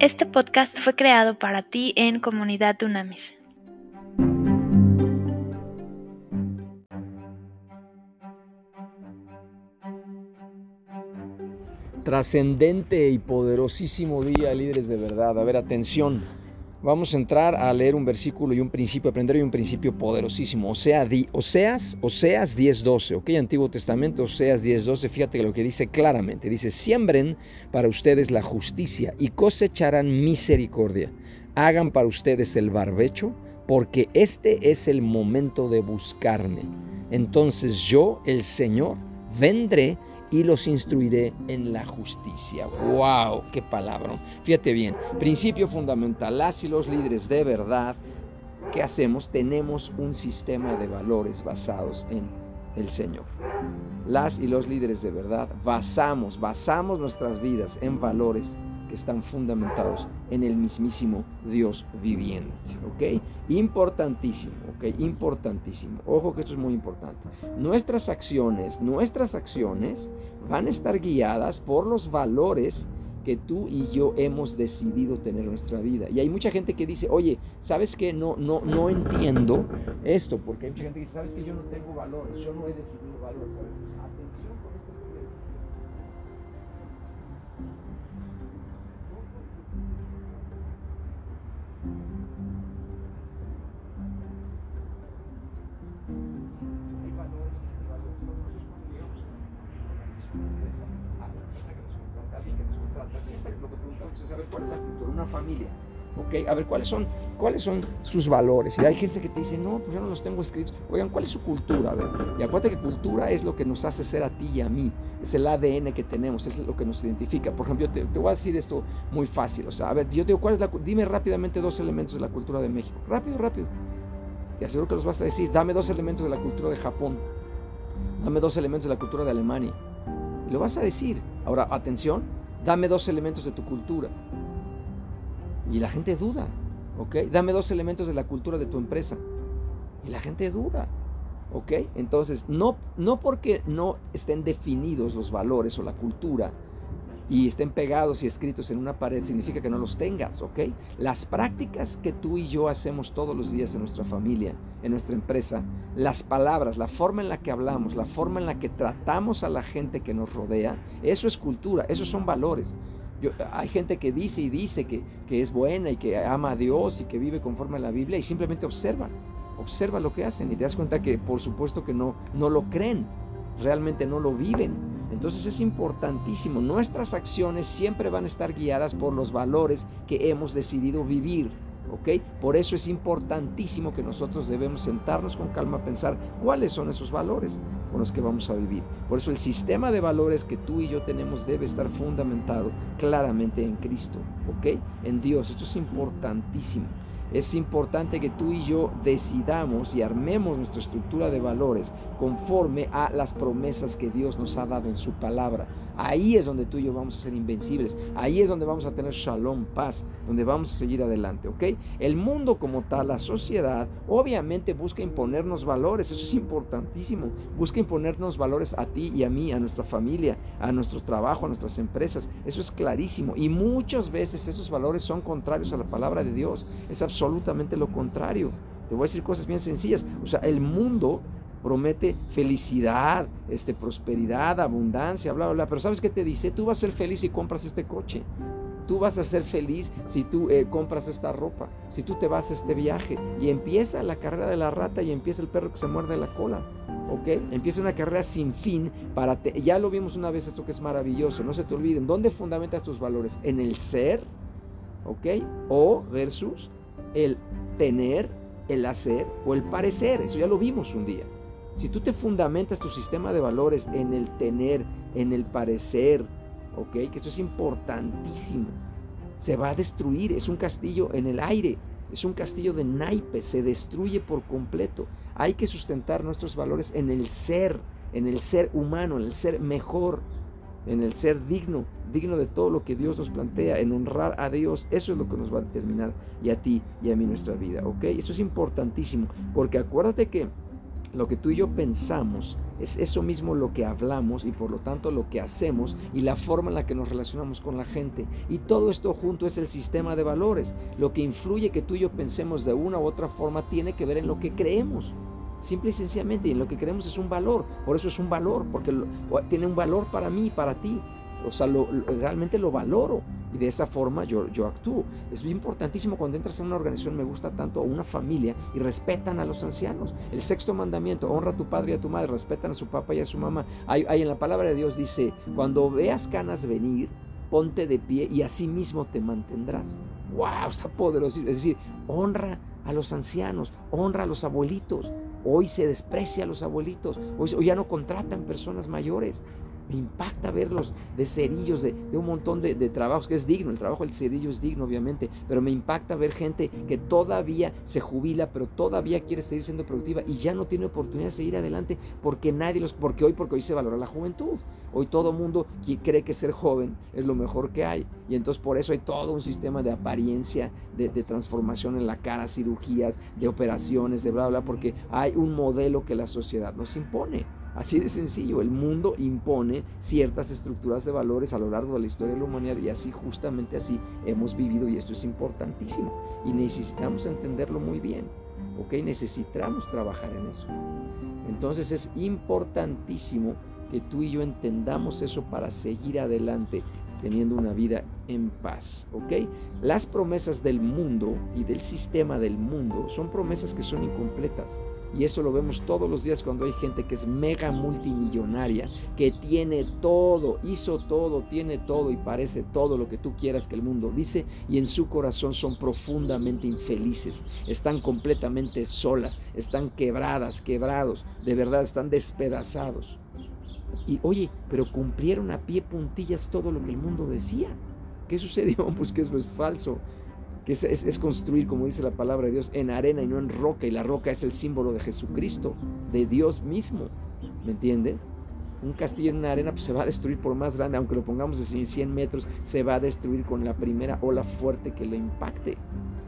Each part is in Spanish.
Este podcast fue creado para ti en Comunidad Dunamis. Trascendente y poderosísimo día, líderes de verdad. A ver, atención. Vamos a entrar a leer un versículo y un principio, aprender un principio poderosísimo. Osea, Oseas, Oseas 10.12, ok, Antiguo Testamento, Oseas 10.12, fíjate lo que dice claramente. Dice, siembren para ustedes la justicia y cosecharán misericordia. Hagan para ustedes el barbecho, porque este es el momento de buscarme. Entonces yo, el Señor, vendré y los instruiré en la justicia. ¡Wow! ¡Qué palabra! Fíjate bien, principio fundamental, las y los líderes de verdad, ¿qué hacemos? Tenemos un sistema de valores basados en el Señor. Las y los líderes de verdad basamos, basamos nuestras vidas en valores que están fundamentados en el mismísimo Dios viviente. ¿Ok? Importantísimo, ¿ok? Importantísimo. Ojo que esto es muy importante. Nuestras acciones, nuestras acciones van a estar guiadas por los valores que tú y yo hemos decidido tener en nuestra vida. Y hay mucha gente que dice, oye, ¿sabes qué? No, no, no entiendo esto, porque hay mucha gente que dice, ¿sabes que yo no tengo valores? Yo no he definido valores. Siempre lo que preguntamos es saber cuál es la cultura, una familia. ¿ok? A ver, ¿cuáles son, ¿cuáles son sus valores? Y hay gente que te dice, no, pues yo no los tengo escritos. Oigan, ¿cuál es su cultura? A ver, y acuérdate que cultura es lo que nos hace ser a ti y a mí. Es el ADN que tenemos, es lo que nos identifica. Por ejemplo, te, te voy a decir esto muy fácil. O sea, a ver, yo te digo, ¿cuál es la, dime rápidamente dos elementos de la cultura de México. Rápido, rápido. Te aseguro que los vas a decir. Dame dos elementos de la cultura de Japón. Dame dos elementos de la cultura de Alemania. Y lo vas a decir. Ahora, atención, Dame dos elementos de tu cultura. Y la gente duda, ¿ok? Dame dos elementos de la cultura de tu empresa. Y la gente duda, ¿ok? Entonces, no, no porque no estén definidos los valores o la cultura, y estén pegados y escritos en una pared significa que no los tengas, ¿ok? Las prácticas que tú y yo hacemos todos los días en nuestra familia, en nuestra empresa, las palabras, la forma en la que hablamos, la forma en la que tratamos a la gente que nos rodea, eso es cultura, esos son valores. hay gente que dice y dice que, que es buena y que ama a Dios y que vive conforme a la Biblia y simplemente observan, observa lo que hacen y te das cuenta que por supuesto que no, no lo creen, realmente no lo viven. Entonces es importantísimo, nuestras acciones siempre van a estar guiadas por los valores que hemos decidido vivir. ¿ok? Por eso es importantísimo que nosotros debemos sentarnos con calma a pensar cuáles son esos valores con los que vamos a vivir. Por eso el sistema de valores que tú y yo tenemos debe estar fundamentado claramente en Cristo, ¿ok? En Dios. Esto es importantísimo. Es importante que tú y yo decidamos y armemos nuestra estructura de valores conforme a las promesas que Dios nos ha dado en su palabra. Ahí es donde tú y yo vamos a ser invencibles. Ahí es donde vamos a tener shalom, paz, donde vamos a seguir adelante, ¿ok? El mundo como tal, la sociedad, obviamente busca imponernos valores, eso es importantísimo. Busca imponernos valores a ti y a mí, a nuestra familia, a nuestro trabajo, a nuestras empresas. Eso es clarísimo. Y muchas veces esos valores son contrarios a la palabra de Dios. Es absolutamente lo contrario. Te voy a decir cosas bien sencillas. O sea, el mundo promete felicidad, este, prosperidad, abundancia, bla, bla, bla. Pero ¿sabes qué te dice? Tú vas a ser feliz si compras este coche. Tú vas a ser feliz si tú eh, compras esta ropa, si tú te vas a este viaje. Y empieza la carrera de la rata y empieza el perro que se muerde la cola. ¿Ok? Empieza una carrera sin fin para... ya lo vimos una vez esto que es maravilloso. No se te olviden. ¿Dónde fundamentas tus valores? ¿En el ser? ¿Ok? O versus el tener, el hacer o el parecer. Eso ya lo vimos un día. Si tú te fundamentas tu sistema de valores en el tener, en el parecer, ¿ok? Que esto es importantísimo. Se va a destruir, es un castillo en el aire, es un castillo de naipes, se destruye por completo. Hay que sustentar nuestros valores en el ser, en el ser humano, en el ser mejor, en el ser digno, digno de todo lo que Dios nos plantea, en honrar a Dios. Eso es lo que nos va a determinar y a ti y a mí nuestra vida, ¿ok? Esto es importantísimo, porque acuérdate que lo que tú y yo pensamos es eso mismo lo que hablamos y por lo tanto lo que hacemos y la forma en la que nos relacionamos con la gente. Y todo esto junto es el sistema de valores. Lo que influye que tú y yo pensemos de una u otra forma tiene que ver en lo que creemos. Simple y sencillamente, y en lo que creemos es un valor. Por eso es un valor, porque tiene un valor para mí y para ti. O sea, realmente lo valoro y de esa forma yo, actúo. Es bien importantísimo cuando entras en una organización, me gusta tanto, o una familia, y respetan a los ancianos. El sexto mandamiento, honra a tu padre y a tu madre, respetan a su papá y a su mamá. Hay, en la palabra de Dios dice, cuando veas canas venir, ponte de pie y así mismo te mantendrás. ¡Wow! Está poderoso. Es decir, honra a los ancianos, honra a los abuelitos. Hoy se desprecia a los abuelitos, hoy ya no contratan personas mayores. Me impacta verlos de cerillos, de, un montón de, trabajos, que es digno, el trabajo del cerillo es digno, obviamente, pero me impacta ver gente que todavía se jubila, pero todavía quiere seguir siendo productiva y ya no tiene oportunidad de seguir adelante porque nadie los, porque hoy, porque hoy se valora la juventud. Hoy todo mundo cree que ser joven es lo mejor que hay. Y entonces por eso hay todo un sistema de apariencia, de, de transformación en la cara, cirugías, de operaciones, de bla, bla, porque hay un modelo que la sociedad nos impone. Así de sencillo, el mundo impone ciertas estructuras de valores a lo largo de la historia de la humanidad y así justamente así hemos vivido y esto es importantísimo y necesitamos entenderlo muy bien, ¿ok? Necesitamos trabajar en eso. Entonces es importantísimo que tú y yo entendamos eso para seguir adelante teniendo una vida en paz, ¿ok? Las promesas del mundo y del sistema del mundo son promesas que son incompletas. Y eso lo vemos todos los días cuando hay gente que es mega multimillonaria, que tiene todo, hizo todo, tiene todo y parece todo lo que tú quieras que el mundo dice y en su corazón son profundamente infelices, están completamente solas, están quebradas, quebrados, de verdad están despedazados. Y oye, pero cumplieron a pie puntillas todo lo que el mundo decía. ¿Qué sucedió? Pues que eso es falso que es, construir, como dice la palabra de Dios, en arena y no en roca, y la roca es el símbolo de Jesucristo, de Dios mismo, ¿me entiendes? Un castillo en una arena pues, se va a destruir por más grande, aunque lo pongamos de 100 metros, se va a destruir con la primera ola fuerte que le impacte.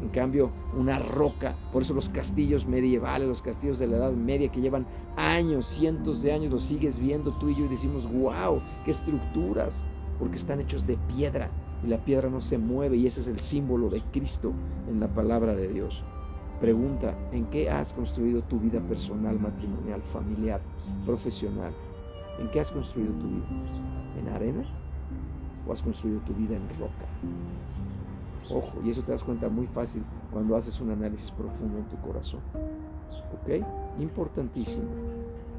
En cambio, una roca, por eso los castillos medievales, los castillos de la Edad Media que llevan años, cientos de años, los sigues viendo tú y yo y decimos, wow, qué estructuras, porque están hechos de piedra, y la piedra no se mueve y ese es el símbolo de Cristo en la palabra de Dios. Pregunta, ¿en qué has construido tu vida personal, matrimonial, familiar, profesional? ¿En qué has construido tu vida? ¿En arena? ¿O has construido tu vida en roca? Ojo, y eso te das cuenta muy fácil cuando haces un análisis profundo en tu corazón. ¿Ok? Importantísimo.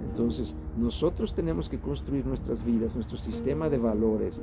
Entonces, nosotros tenemos que construir nuestras vidas, nuestro sistema de valores,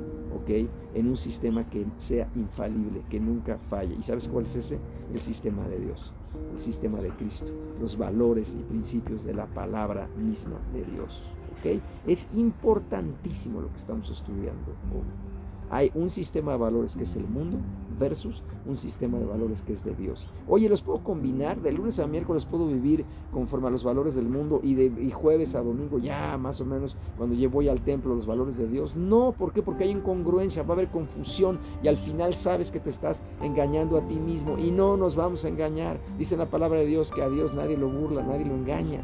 En un sistema que sea infalible, que nunca falle. ¿Y sabes cuál es ese? El sistema de Dios, el sistema de Cristo, los valores y principios de la palabra misma de Dios, ¿ok? Es importantísimo lo que estamos estudiando hoy. Hay un sistema de valores que es el mundo versus un sistema de valores que es de Dios. Oye, los puedo combinar, de lunes a miércoles puedo vivir conforme a los valores del mundo y de jueves a domingo ya más o menos cuando yo voy al templo los valores de Dios. No, ¿por qué? Porque hay incongruencia, va a haber confusión y al final sabes que te estás engañando a ti mismo y no nos vamos a engañar. Dice la palabra de Dios que a Dios nadie lo burla, nadie lo engaña.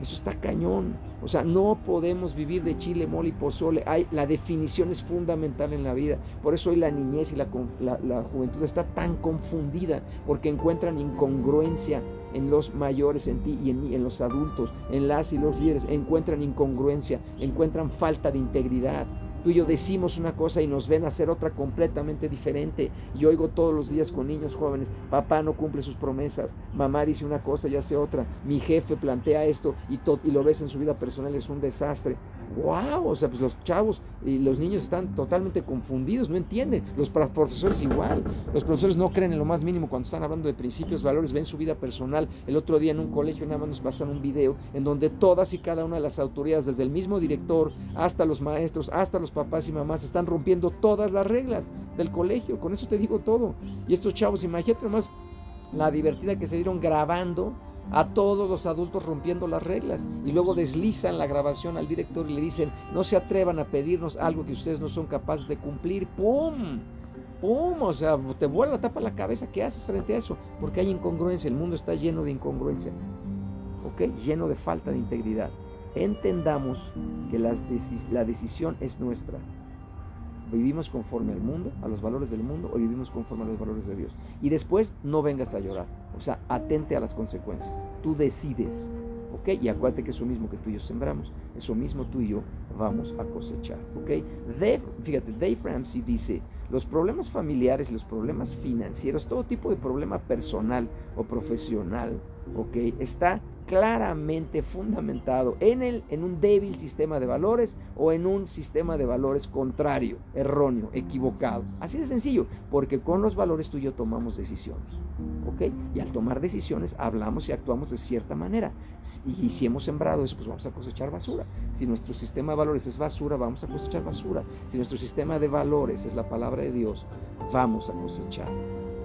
Eso está cañón. O sea, no podemos vivir de chile, mole y pozole. Hay, la definición es fundamental en la vida. Por eso hoy la niñez y la, juventud está tan confundida, porque encuentran incongruencia en los mayores, en ti y en mí, en los adultos, en las y los líderes. Encuentran incongruencia, encuentran falta de integridad. Tú y yo decimos una cosa y nos ven hacer otra completamente diferente. Y oigo todos los días con niños jóvenes, papá no cumple sus promesas, mamá dice una cosa y hace otra, mi jefe plantea esto y, lo ves en su vida personal, es un desastre wow, o sea, pues los chavos y los niños están totalmente confundidos, no entienden. Los profesores igual, los profesores no creen en lo más mínimo cuando están hablando de principios, valores, ven su vida personal. El otro día en un colegio nada más nos pasan un video en donde todas y cada una de las autoridades, desde el mismo director hasta los maestros, hasta los papás y mamás, están rompiendo todas las reglas del colegio. Con eso te digo todo. Y estos chavos, imagínate nomás la divertida que se dieron grabando a todos los adultos rompiendo las reglas y luego deslizan la grabación al director y le dicen, no se atrevan a pedirnos algo que ustedes no son capaces de cumplir. ¡Pum! ¡Pum! O sea, te vuela la tapa la cabeza. ¿Qué haces frente a eso? Porque hay incongruencia. El mundo está lleno de incongruencia. ¿Ok? Lleno de falta de integridad. Entendamos que la decisión es nuestra. ¿Vivimos conforme al mundo, a los valores del mundo, o vivimos conforme a los valores de Dios? Y después no vengas a llorar, o sea, atente a las consecuencias. Tú decides, ¿ok? Y acuérdate que eso mismo que tú y yo sembramos, eso mismo tú y yo vamos a cosechar, ¿ok? fíjate, Dave Ramsey dice, los problemas familiares, los problemas financieros, todo tipo de problema personal o profesional, ¿ok? Está claramente fundamentado en, el, en un débil sistema de valores o en un sistema de valores contrario, erróneo, equivocado. Así de sencillo, porque con los valores tú y yo tomamos decisiones. ¿Ok? Y al tomar decisiones hablamos y actuamos de cierta manera. Y, si hemos sembrado eso, pues vamos a cosechar basura. Si nuestro sistema de valores es basura, vamos a cosechar basura. Si nuestro sistema de valores es la palabra de Dios, vamos a cosechar,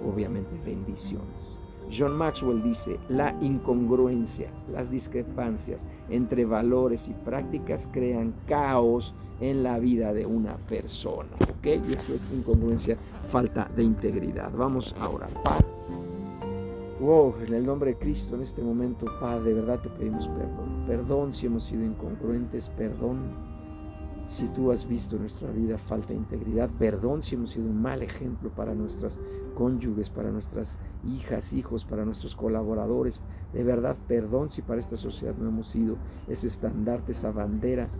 obviamente, bendiciones. John Maxwell dice, la incongruencia, las discrepancias entre valores y prácticas crean caos en la vida de una persona. ¿Ok? Y eso es incongruencia, falta de integridad. Vamos a orar. Padre. Wow, en el nombre de Cristo en este momento, Padre, de verdad te pedimos perdón. Perdón si hemos sido incongruentes, perdón si tú has visto en nuestra vida falta de integridad, perdón si hemos sido un mal ejemplo para nuestras cónyuges, para nuestras hijas, hijos, para nuestros colaboradores. De verdad, perdón si para esta sociedad no hemos sido ese estandarte, esa bandera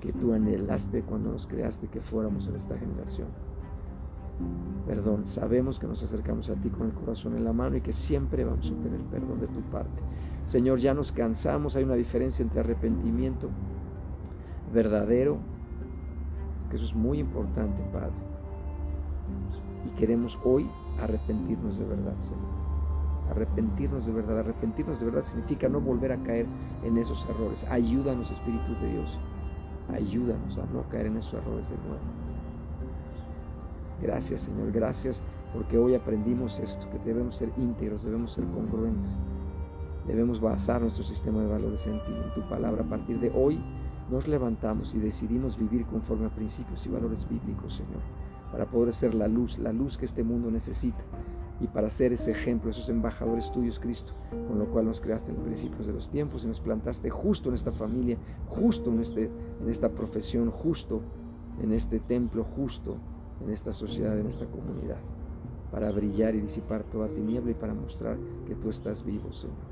que tú anhelaste cuando nos creaste que fuéramos en esta generación. Perdón, sabemos que nos acercamos a ti con el corazón en la mano y que siempre vamos a obtener perdón de tu parte. Señor, ya nos cansamos, hay una diferencia entre arrepentimiento verdadero, que eso es muy importante, Padre. Y queremos hoy arrepentirnos de verdad, Señor. Arrepentirnos de verdad. Arrepentirnos de verdad significa no volver a caer en esos errores. Ayúdanos, Espíritu de Dios. Ayúdanos a no caer en esos errores de nuevo. Gracias, Señor. Gracias porque hoy aprendimos esto, que debemos ser íntegros, debemos ser congruentes. Debemos basar nuestro sistema de valores en ti, en tu palabra. A partir de hoy nos levantamos y decidimos vivir conforme a principios y valores bíblicos, Señor para poder ser la luz, la luz que este mundo necesita y para ser ese ejemplo, esos embajadores tuyos, Cristo, con lo cual nos creaste en principios de los tiempos y nos plantaste justo en esta familia, justo en, este, en esta profesión, justo en este templo, justo en esta sociedad, en esta comunidad, para brillar y disipar toda tiniebla y para mostrar que tú estás vivo, Señor.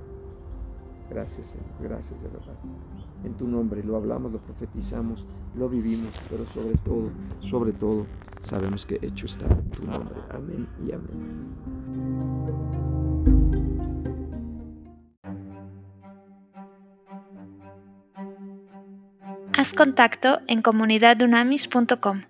Gracias, Señor, gracias de verdad. En tu nombre lo hablamos, lo profetizamos, lo vivimos, pero sobre todo, sobre todo, sabemos que hecho está tu nombre. Amén y amén. Haz contacto en comunidadunamis.com.